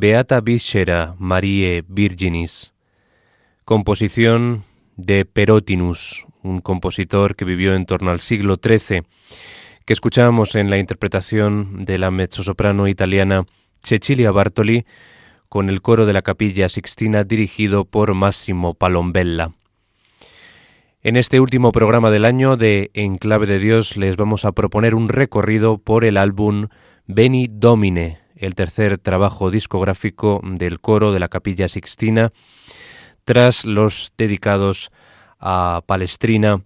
Beata Viscera Marie Virginis, composición de Perotinus, un compositor que vivió en torno al siglo XIII, que escuchábamos en la interpretación de la mezzosoprano italiana Cecilia Bartoli con el coro de la Capilla Sixtina dirigido por Massimo Palombella. En este último programa del año de En Clave de Dios les vamos a proponer un recorrido por el álbum Beni Domine, el tercer trabajo discográfico del coro de la Capilla Sixtina, tras los dedicados a Palestrina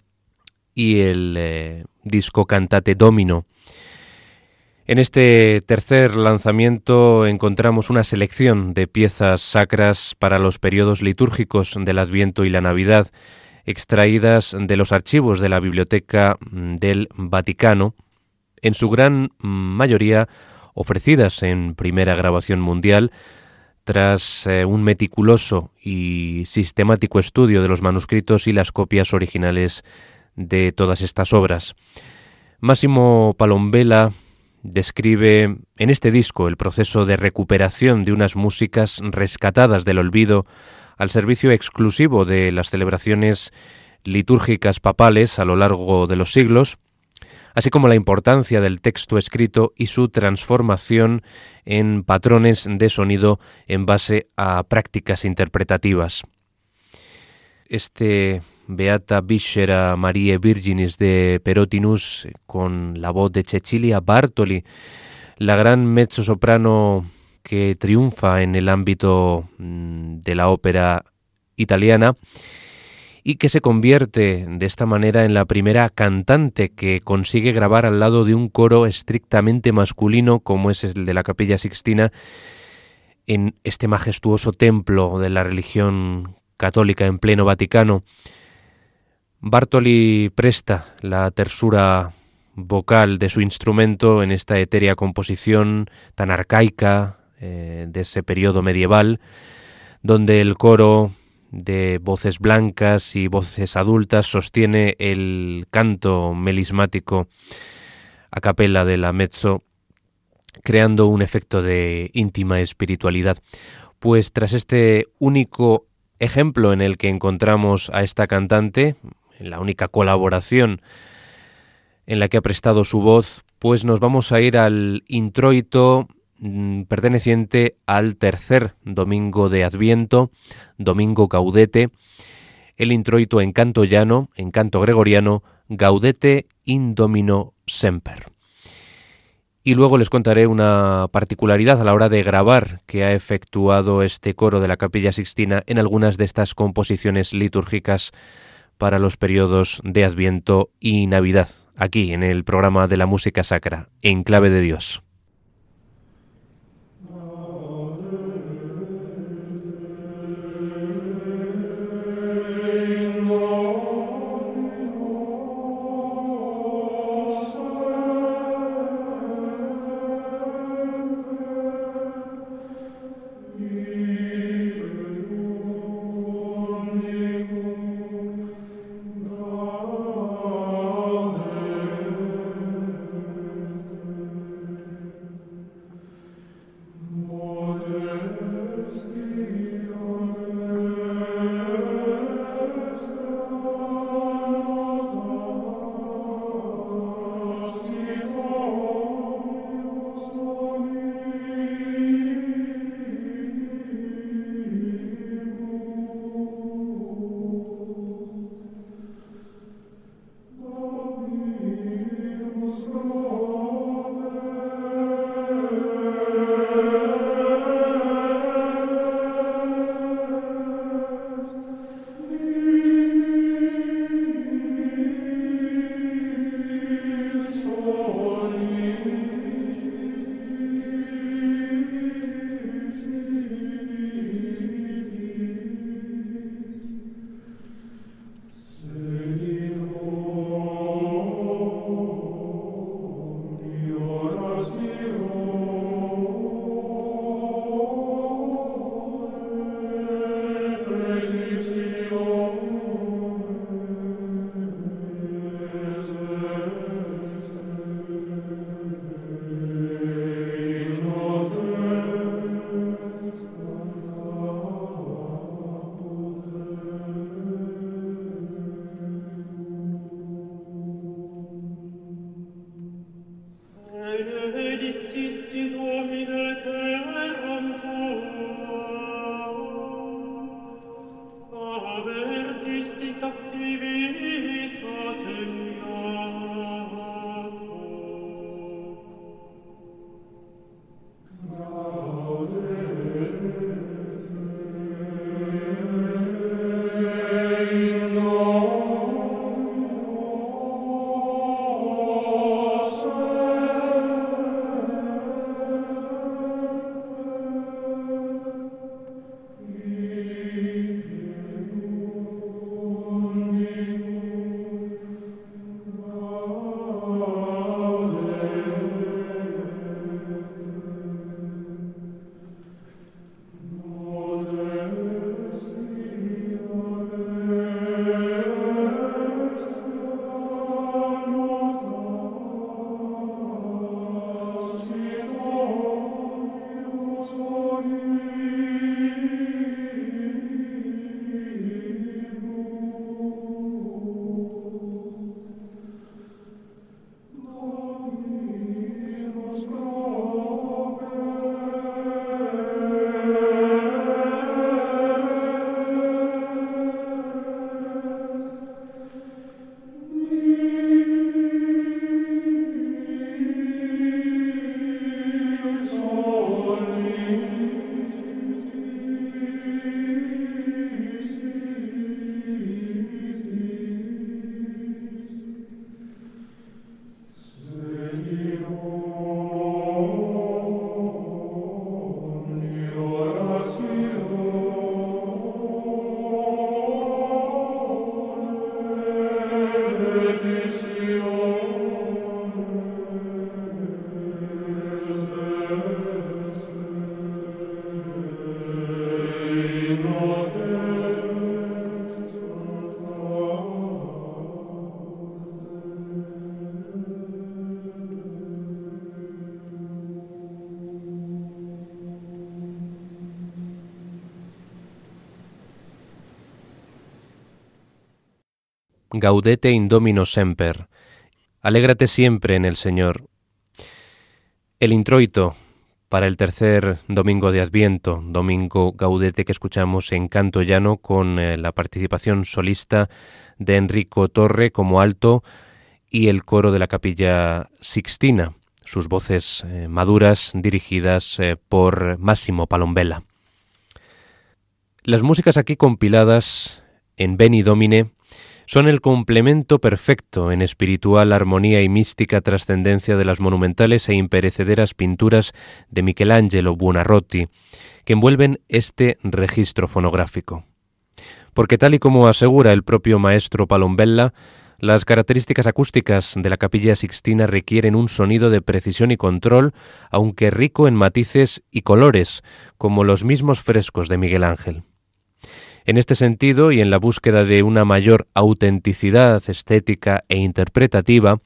y el eh, disco Cantate Domino. En este tercer lanzamiento encontramos una selección de piezas sacras para los periodos litúrgicos del Adviento y la Navidad, extraídas de los archivos de la Biblioteca mm, del Vaticano, en su gran mayoría ofrecidas en primera grabación mundial, tras eh, un meticuloso y sistemático estudio de los manuscritos y las copias originales de todas estas obras. Máximo Palombela describe en este disco el proceso de recuperación de unas músicas rescatadas del olvido al servicio exclusivo de las celebraciones litúrgicas papales a lo largo de los siglos, así como la importancia del texto escrito y su transformación en patrones de sonido en base a prácticas interpretativas. Este Beata Viscera Marie Virginis de Perotinus con la voz de Cecilia Bartoli, la gran mezzo-soprano que triunfa en el ámbito mm, de la ópera italiana y que se convierte de esta manera en la primera cantante que consigue grabar al lado de un coro estrictamente masculino como es el de la Capilla Sixtina en este majestuoso templo de la religión católica en pleno Vaticano. Bartoli presta la tersura vocal de su instrumento en esta etérea composición tan arcaica, eh, de ese periodo medieval, donde el coro de voces blancas y voces adultas sostiene el canto melismático a capela de la mezzo, creando un efecto de íntima espiritualidad. Pues tras este único ejemplo en el que encontramos a esta cantante, la única colaboración en la que ha prestado su voz, pues nos vamos a ir al introito perteneciente al tercer domingo de Adviento, domingo Gaudete, el introito en canto llano, en canto gregoriano, Gaudete in Domino Semper. Y luego les contaré una particularidad a la hora de grabar que ha efectuado este coro de la Capilla Sixtina en algunas de estas composiciones litúrgicas para los periodos de Adviento y Navidad, aquí en el programa de la música sacra, en clave de Dios. Gaudete in Domino semper. Alégrate siempre en el Señor. El introito para el tercer domingo de Adviento, domingo gaudete que escuchamos en canto llano con eh, la participación solista de Enrico Torre como alto y el coro de la capilla Sixtina, sus voces eh, maduras dirigidas eh, por Máximo Palombella. Las músicas aquí compiladas en Beni Domine son el complemento perfecto en espiritual armonía y mística trascendencia de las monumentales e imperecederas pinturas de Michelangelo Buonarroti, que envuelven este registro fonográfico. Porque tal y como asegura el propio maestro Palombella, las características acústicas de la capilla sixtina requieren un sonido de precisión y control, aunque rico en matices y colores, como los mismos frescos de Miguel Ángel. En este sentido, y en la búsqueda de una mayor autenticidad estética e interpretativa,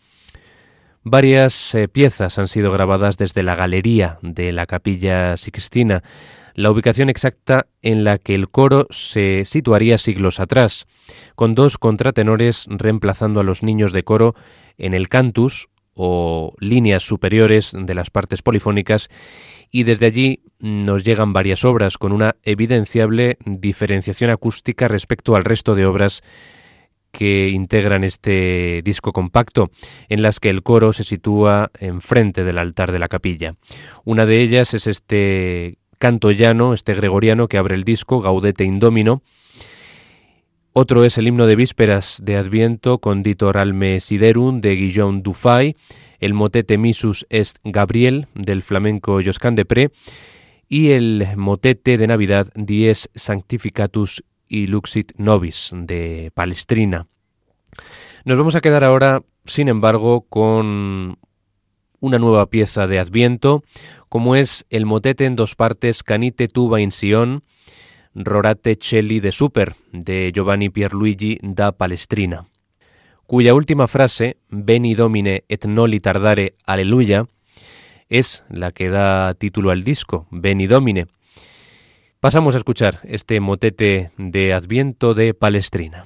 varias eh, piezas han sido grabadas desde la galería de la capilla Sixtina, la ubicación exacta en la que el coro se situaría siglos atrás, con dos contratenores reemplazando a los niños de coro en el cantus o líneas superiores de las partes polifónicas y desde allí nos llegan varias obras con una evidenciable diferenciación acústica respecto al resto de obras que integran este disco compacto, en las que el coro se sitúa enfrente del altar de la capilla. Una de ellas es este canto llano, este gregoriano que abre el disco, Gaudete Indomino. Otro es el himno de vísperas de Adviento, Conditor Alme Siderum, de Guillaume Dufay, el motete Misus est Gabriel del flamenco Joscan de Pre y el motete de Navidad Dies Sanctificatus y Luxit Nobis de Palestrina. Nos vamos a quedar ahora, sin embargo, con una nueva pieza de Adviento, como es el motete en dos partes Canite tuba in Sion, Rorate Celli de Super, de Giovanni Pierluigi da Palestrina cuya última frase, Beni Domine et noli tardare, aleluya, es la que da título al disco, Beni Domine. Pasamos a escuchar este motete de Adviento de Palestrina.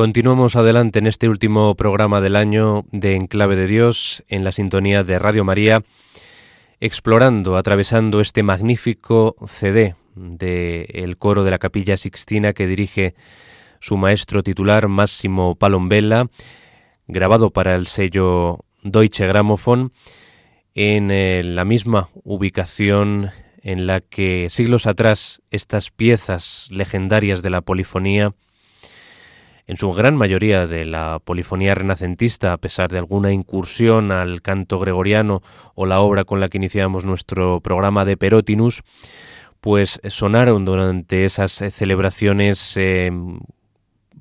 Continuamos adelante en este último programa del año de Enclave de Dios en la sintonía de Radio María, explorando, atravesando este magnífico CD del coro de la Capilla Sixtina que dirige su maestro titular Máximo Palombella, grabado para el sello Deutsche Grammophon en eh, la misma ubicación en la que siglos atrás estas piezas legendarias de la polifonía, en su gran mayoría de la polifonía renacentista, a pesar de alguna incursión al canto gregoriano o la obra con la que iniciamos nuestro programa de Perotinus, pues sonaron durante esas celebraciones eh,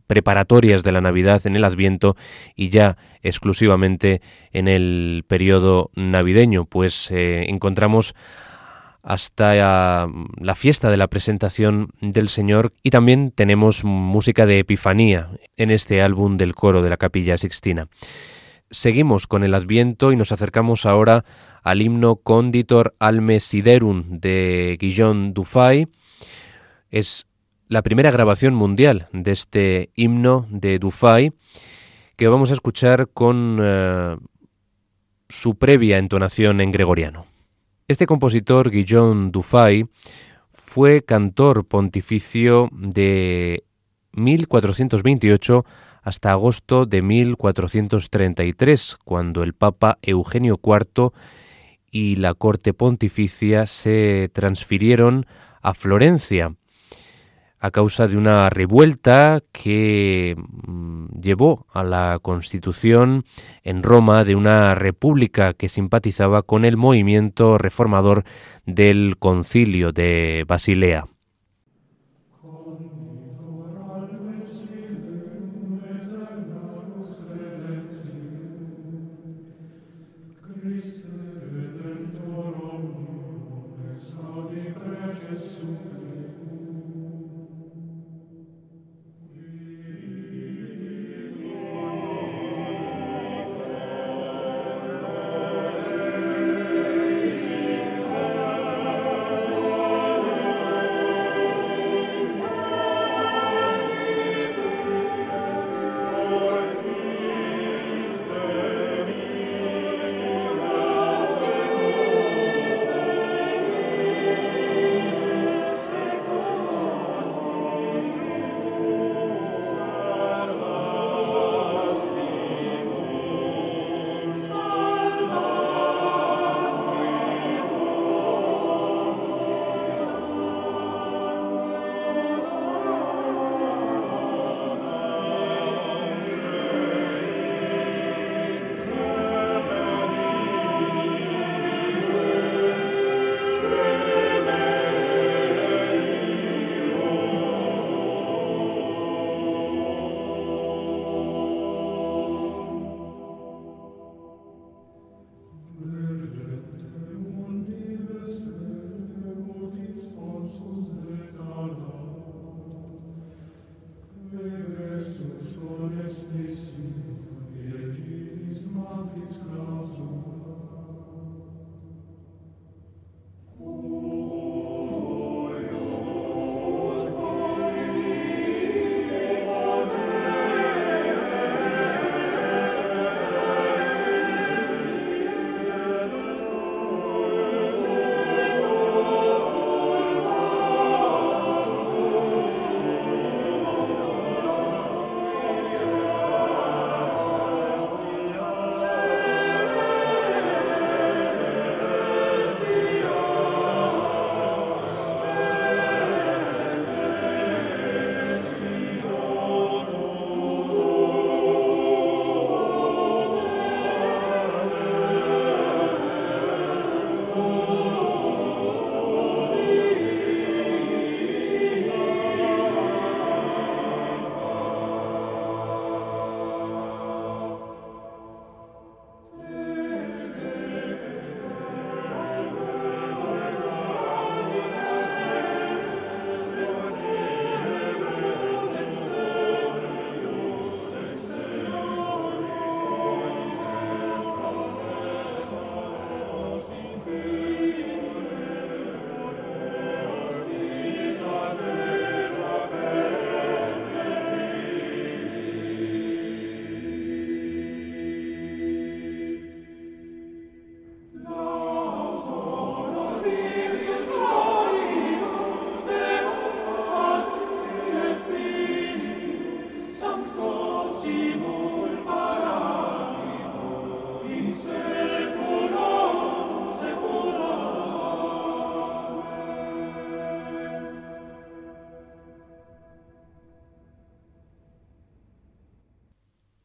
preparatorias de la Navidad en el Adviento y ya exclusivamente en el periodo navideño, pues eh, encontramos hasta la fiesta de la presentación del Señor y también tenemos música de Epifanía en este álbum del coro de la Capilla Sixtina. Seguimos con el Adviento y nos acercamos ahora al himno Conditor Alme Siderum de Guillaume Dufay. Es la primera grabación mundial de este himno de Dufay que vamos a escuchar con eh, su previa entonación en gregoriano. Este compositor, Guillaume Dufay, fue cantor pontificio de 1428 hasta agosto de 1433, cuando el Papa Eugenio IV y la corte pontificia se transfirieron a Florencia a causa de una revuelta que mm, llevó a la constitución en Roma de una república que simpatizaba con el movimiento reformador del concilio de Basilea.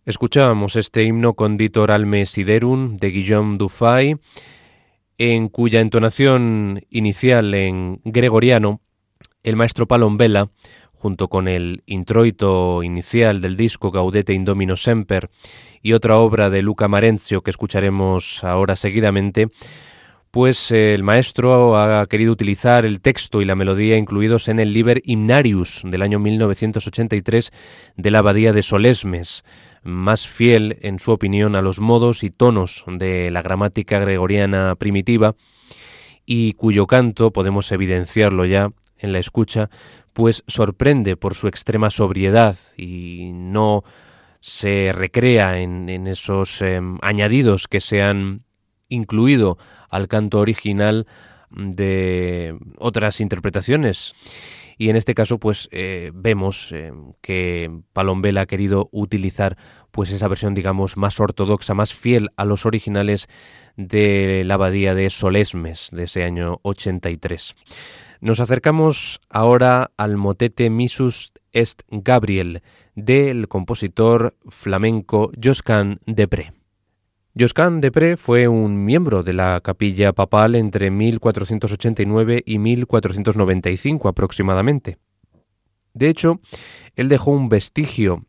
Escuchábamos este himno Conditor alme siderum de Guillaume Dufay, en cuya entonación inicial en gregoriano, el maestro Palombella, junto con el introito inicial del disco Gaudete Indomino Semper y otra obra de Luca Marenzio que escucharemos ahora seguidamente, pues el maestro ha querido utilizar el texto y la melodía incluidos en el Liber Hymnarius del año 1983 de la Abadía de Solesmes, más fiel, en su opinión, a los modos y tonos de la gramática gregoriana primitiva y cuyo canto, podemos evidenciarlo ya en la escucha, pues sorprende por su extrema sobriedad y no se recrea en, esos em, añadidos que se han incluido al canto original de otras interpretaciones y en este caso pues eh, vemos eh, que Palombela ha querido utilizar pues esa versión digamos más ortodoxa, más fiel a los originales de la abadía de Solesmes de ese año 83. Nos acercamos ahora al motete Misus est Gabriel del compositor flamenco Joscan Depré. Josquin Depré fue un miembro de la capilla papal entre 1489 y 1495 aproximadamente. De hecho, él dejó un vestigio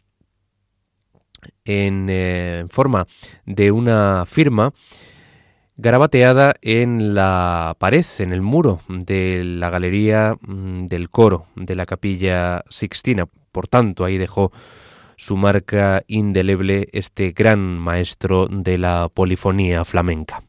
en eh, forma de una firma garabateada en la pared, en el muro de la galería mm, del coro de la capilla Sixtina. Por tanto, ahí dejó su marca indeleble este gran maestro de la polifonía flamenca.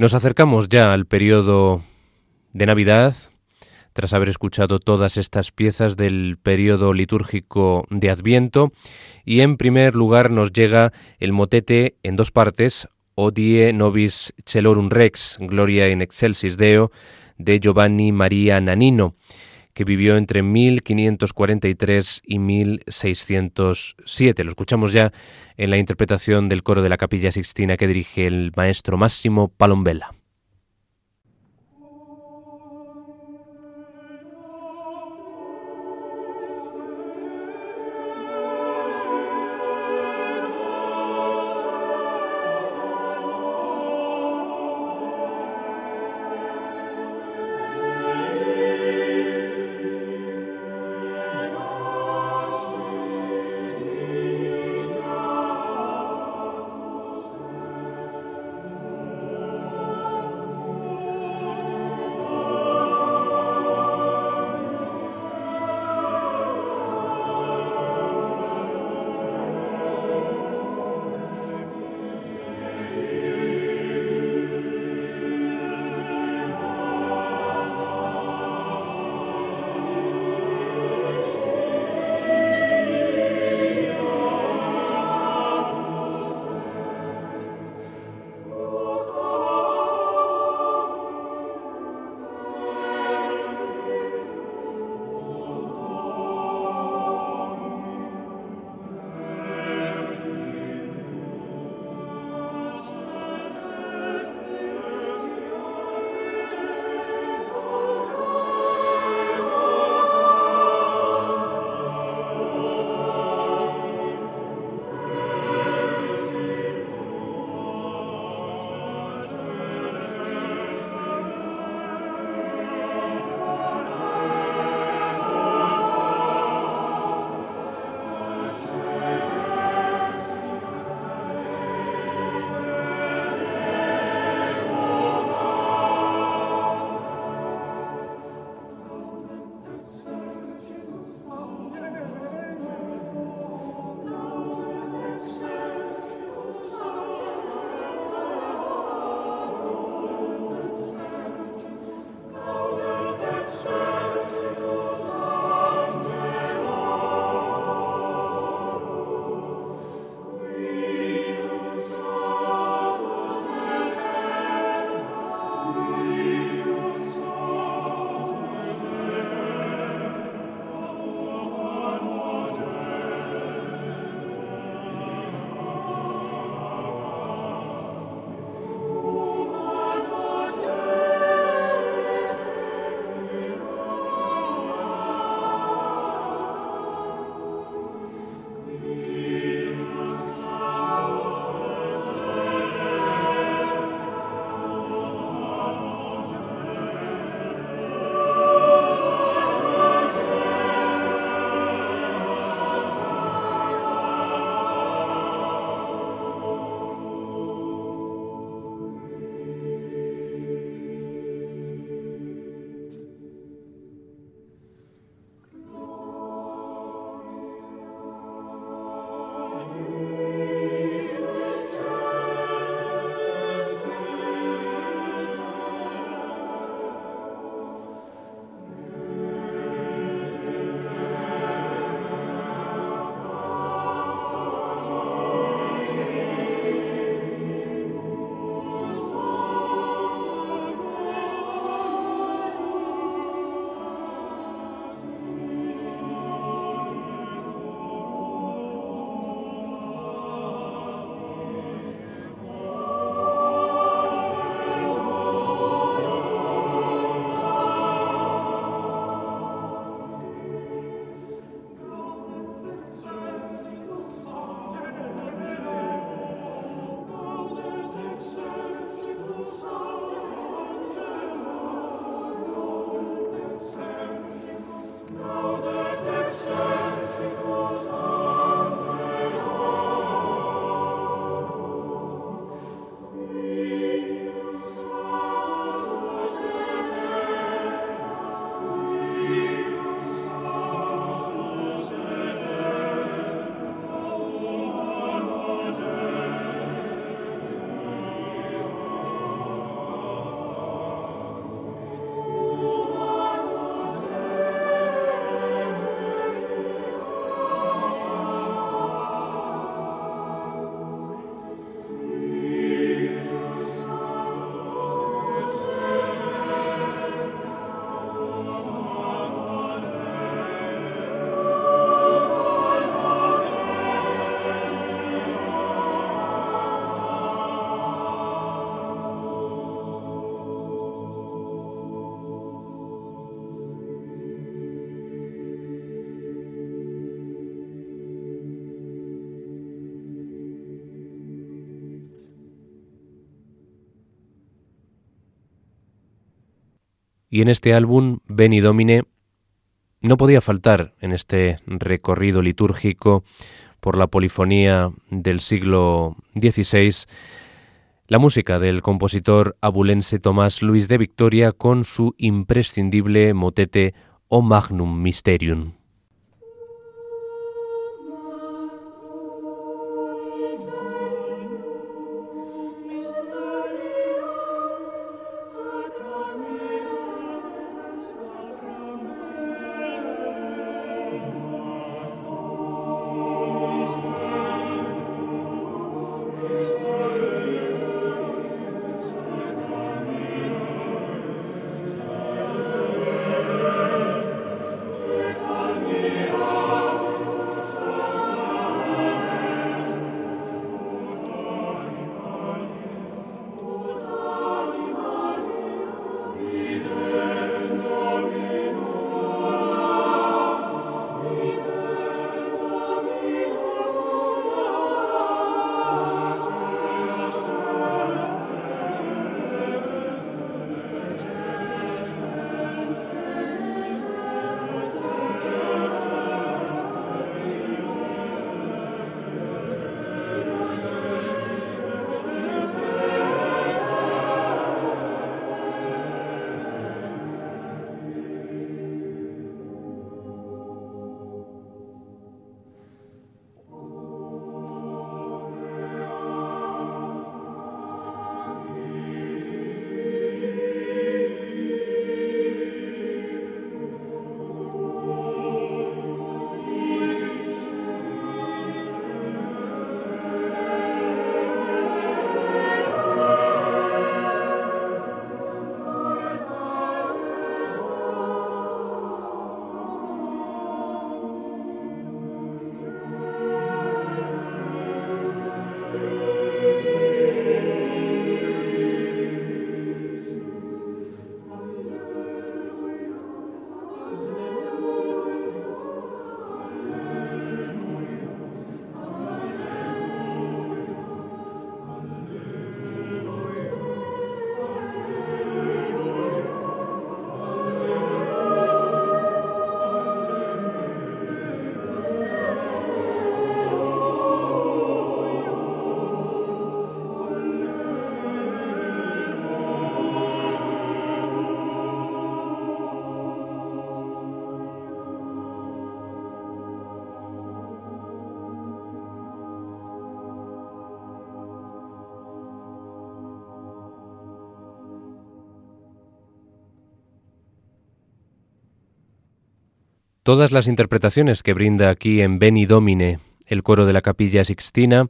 Nos acercamos ya al periodo de Navidad, tras haber escuchado todas estas piezas del periodo litúrgico de Adviento, y en primer lugar nos llega el motete en dos partes, Odie Nobis Celorum Rex, Gloria in Excelsis Deo, de Giovanni Maria Nanino, que vivió entre 1543 y 1607. Lo escuchamos ya en la interpretación del coro de la Capilla Sixtina que dirige el maestro Máximo Palombella. Y en este álbum, Beni Domine, no podía faltar en este recorrido litúrgico por la polifonía del siglo XVI la música del compositor abulense Tomás Luis de Victoria con su imprescindible motete O Magnum Mysterium. Todas las interpretaciones que brinda aquí en Beni Domine el coro de la Capilla Sixtina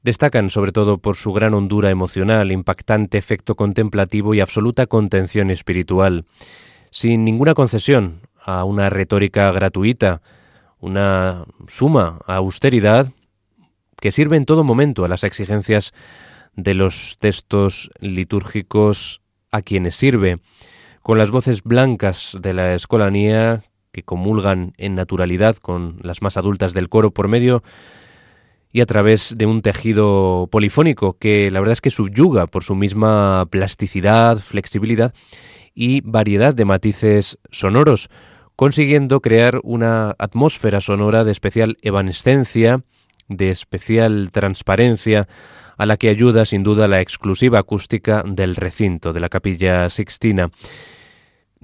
destacan sobre todo por su gran hondura emocional, impactante efecto contemplativo y absoluta contención espiritual, sin ninguna concesión a una retórica gratuita, una suma austeridad que sirve en todo momento a las exigencias de los textos litúrgicos a quienes sirve con las voces blancas de la escolanía que comulgan en naturalidad con las más adultas del coro por medio y a través de un tejido polifónico que la verdad es que subyuga por su misma plasticidad, flexibilidad y variedad de matices sonoros, consiguiendo crear una atmósfera sonora de especial evanescencia, de especial transparencia, a la que ayuda sin duda la exclusiva acústica del recinto de la capilla sixtina.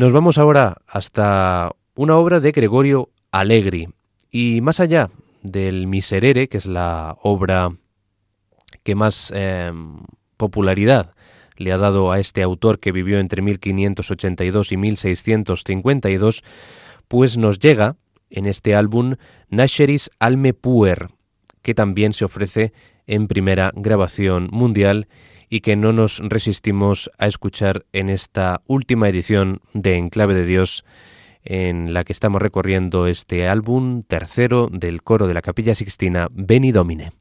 Nos vamos ahora hasta una obra de Gregorio Allegri. Y más allá del Miserere, que es la obra que más em, popularidad le ha dado a este autor que vivió entre 1582 y 1652, pues nos llega en este álbum Nasheris Alme Puer, que también se ofrece en primera grabación mundial y que no nos resistimos a escuchar en esta última edición de Enclave de Dios en la que estamos recorriendo este álbum tercero del coro de la Capilla Sixtina, Beni Domine.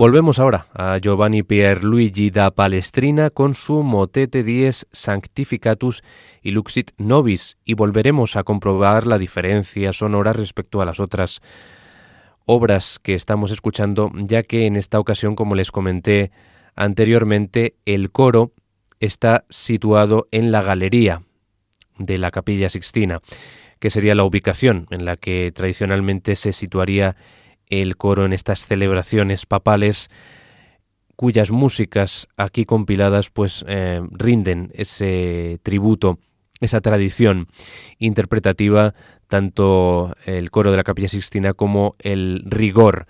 Volvemos ahora a Giovanni Pierluigi da Palestrina con su Motete Dies Sanctificatus y Luxit Nobis y volveremos a comprobar la diferencia sonora respecto a las otras obras que estamos escuchando, ya que en esta ocasión, como les comenté anteriormente, el coro está situado en la galería de la Capilla Sixtina, que sería la ubicación en la que tradicionalmente se situaría el coro en estas celebraciones papales cuyas músicas aquí compiladas pues eh, rinden ese tributo, esa tradición interpretativa, tanto el coro de la Capilla Sixtina como el rigor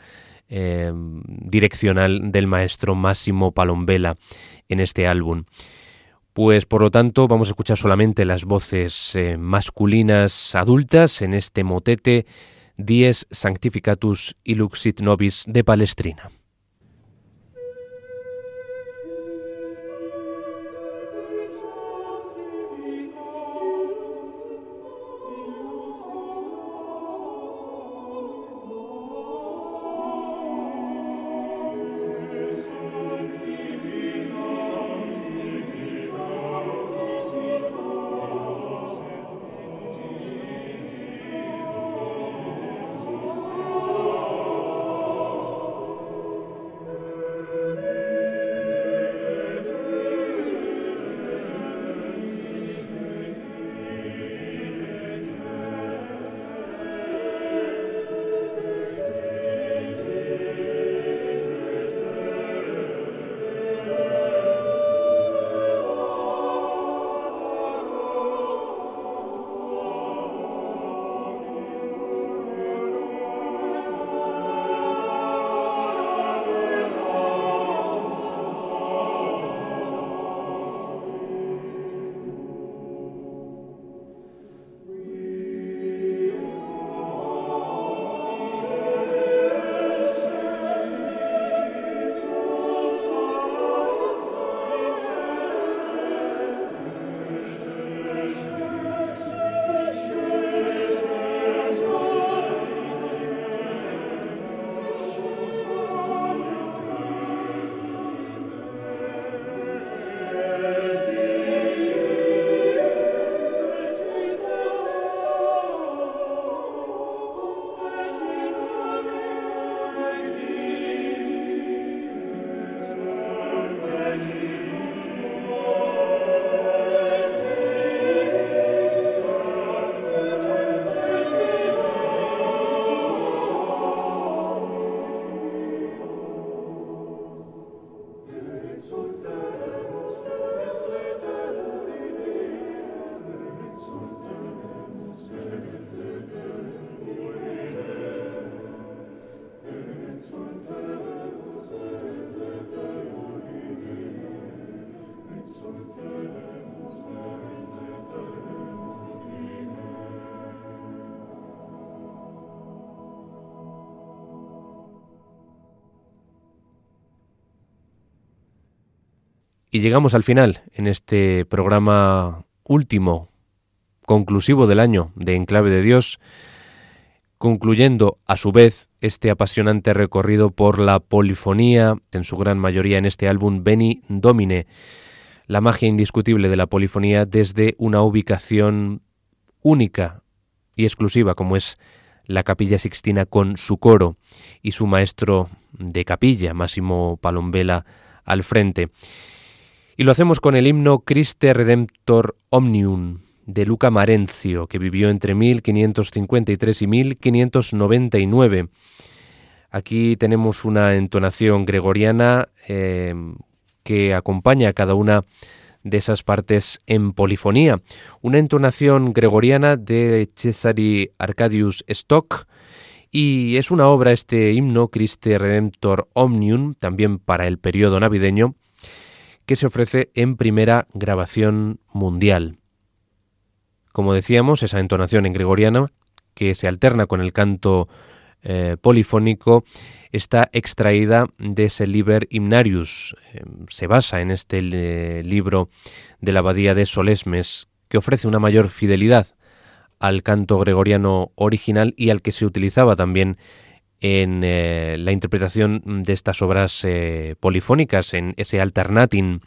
eh, direccional del maestro Máximo Palombela en este álbum. Pues por lo tanto vamos a escuchar solamente las voces eh, masculinas adultas en este motete Dies Sanctificatus Iluxit Nobis de Palestrina. Y llegamos al final en este programa último, conclusivo del año de Enclave de Dios, concluyendo a su vez este apasionante recorrido por la polifonía, en su gran mayoría en este álbum Beni Domine, la magia indiscutible de la polifonía desde una ubicación única y exclusiva como es la Capilla Sixtina con su coro y su maestro de capilla, Máximo Palombela, al frente. Y lo hacemos con el himno Christe Redemptor Omnium de Luca Marencio, que vivió entre 1553 y 1599. Aquí tenemos una entonación gregoriana eh, que acompaña a cada una de esas partes en polifonía. Una entonación gregoriana de Cesari Arcadius Stock, y es una obra, este himno Christe Redemptor Omnium, también para el periodo navideño, que se ofrece en primera grabación mundial. Como decíamos, esa entonación en gregoriana, que se alterna con el canto eh, polifónico, está extraída de ese Liber Hymnarius. Eh, se basa en este eh, libro de la abadía de Solesmes, que ofrece una mayor fidelidad al canto gregoriano original y al que se utilizaba también en eh, la interpretación de estas obras eh, polifónicas, en ese alternating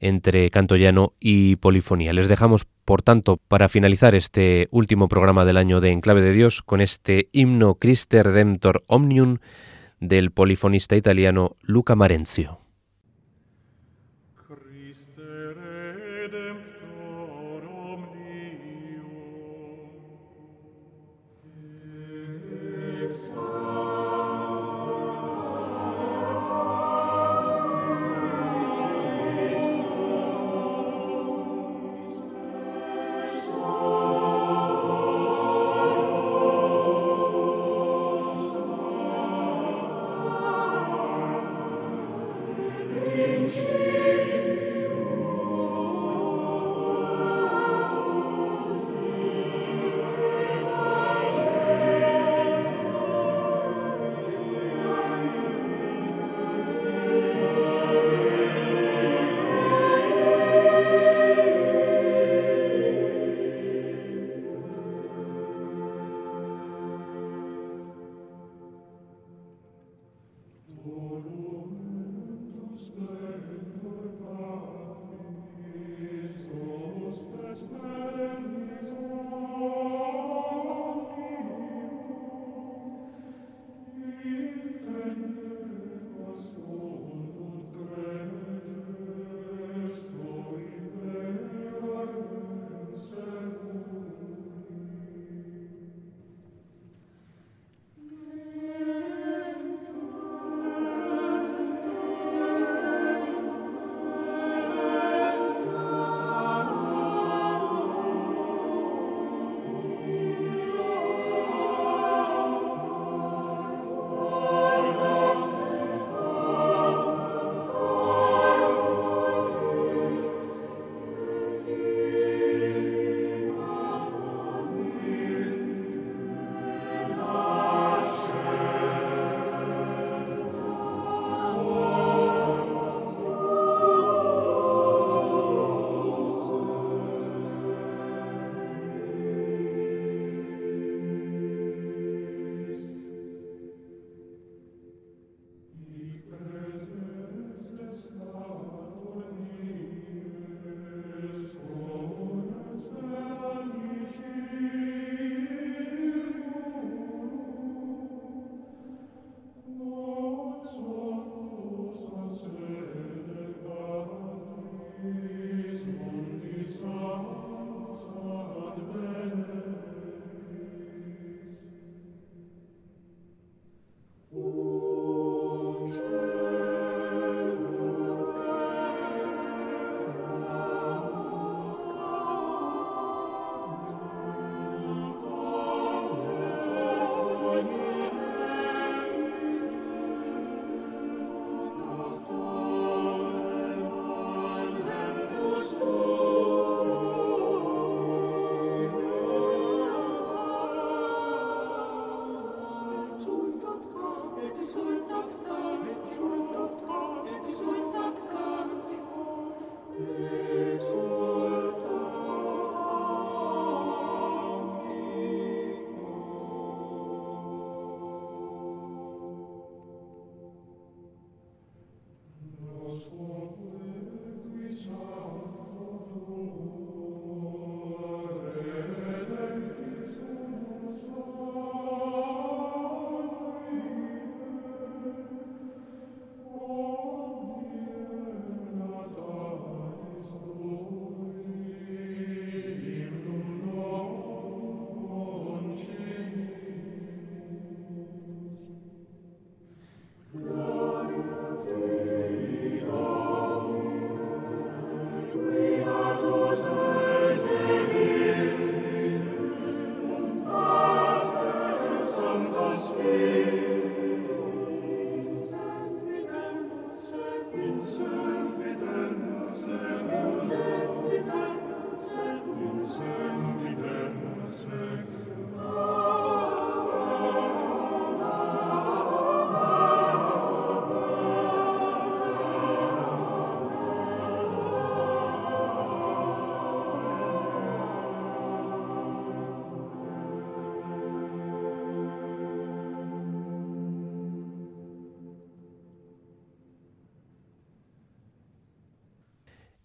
entre canto llano y polifonía. Les dejamos, por tanto, para finalizar este último programa del año de Enclave de Dios, con este himno Christe Redemptor Omnium del polifonista italiano Luca Marenzio. exultat carne tuum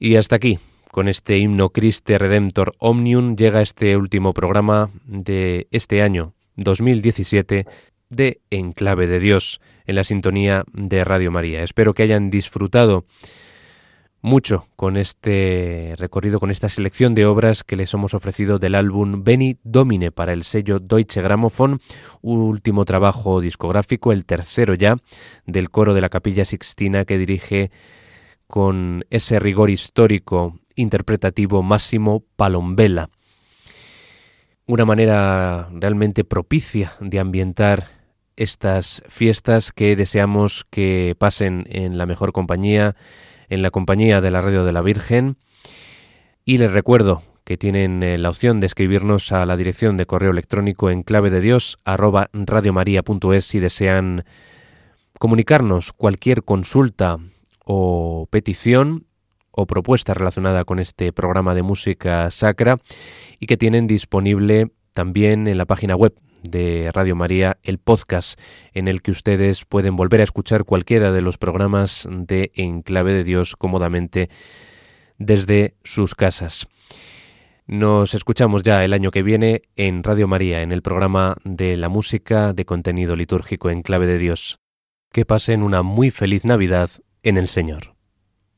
Y hasta aquí, con este himno Christe Redemptor Omnium, llega este último programa de este año 2017 de Enclave de Dios en la sintonía de Radio María. Espero que hayan disfrutado mucho con este recorrido, con esta selección de obras que les hemos ofrecido del álbum Beni Domine para el sello Deutsche Grammophon, último trabajo discográfico, el tercero ya, del coro de la Capilla Sixtina que dirige con ese rigor histórico interpretativo Máximo Palombella. Una manera realmente propicia de ambientar estas fiestas que deseamos que pasen en la mejor compañía, en la compañía de la Radio de la Virgen. Y les recuerdo que tienen eh, la opción de escribirnos a la dirección de correo electrónico en clave de Dios si desean comunicarnos cualquier consulta o petición o propuesta relacionada con este programa de música sacra y que tienen disponible también en la página web de Radio María el podcast en el que ustedes pueden volver a escuchar cualquiera de los programas de Enclave de Dios cómodamente desde sus casas. Nos escuchamos ya el año que viene en Radio María, en el programa de la música de contenido litúrgico en clave de Dios. Que pasen una muy feliz Navidad en el Señor.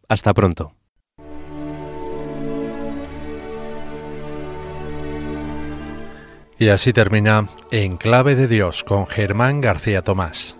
Hasta pronto. Y así termina En Clave de Dios con Germán García Tomás.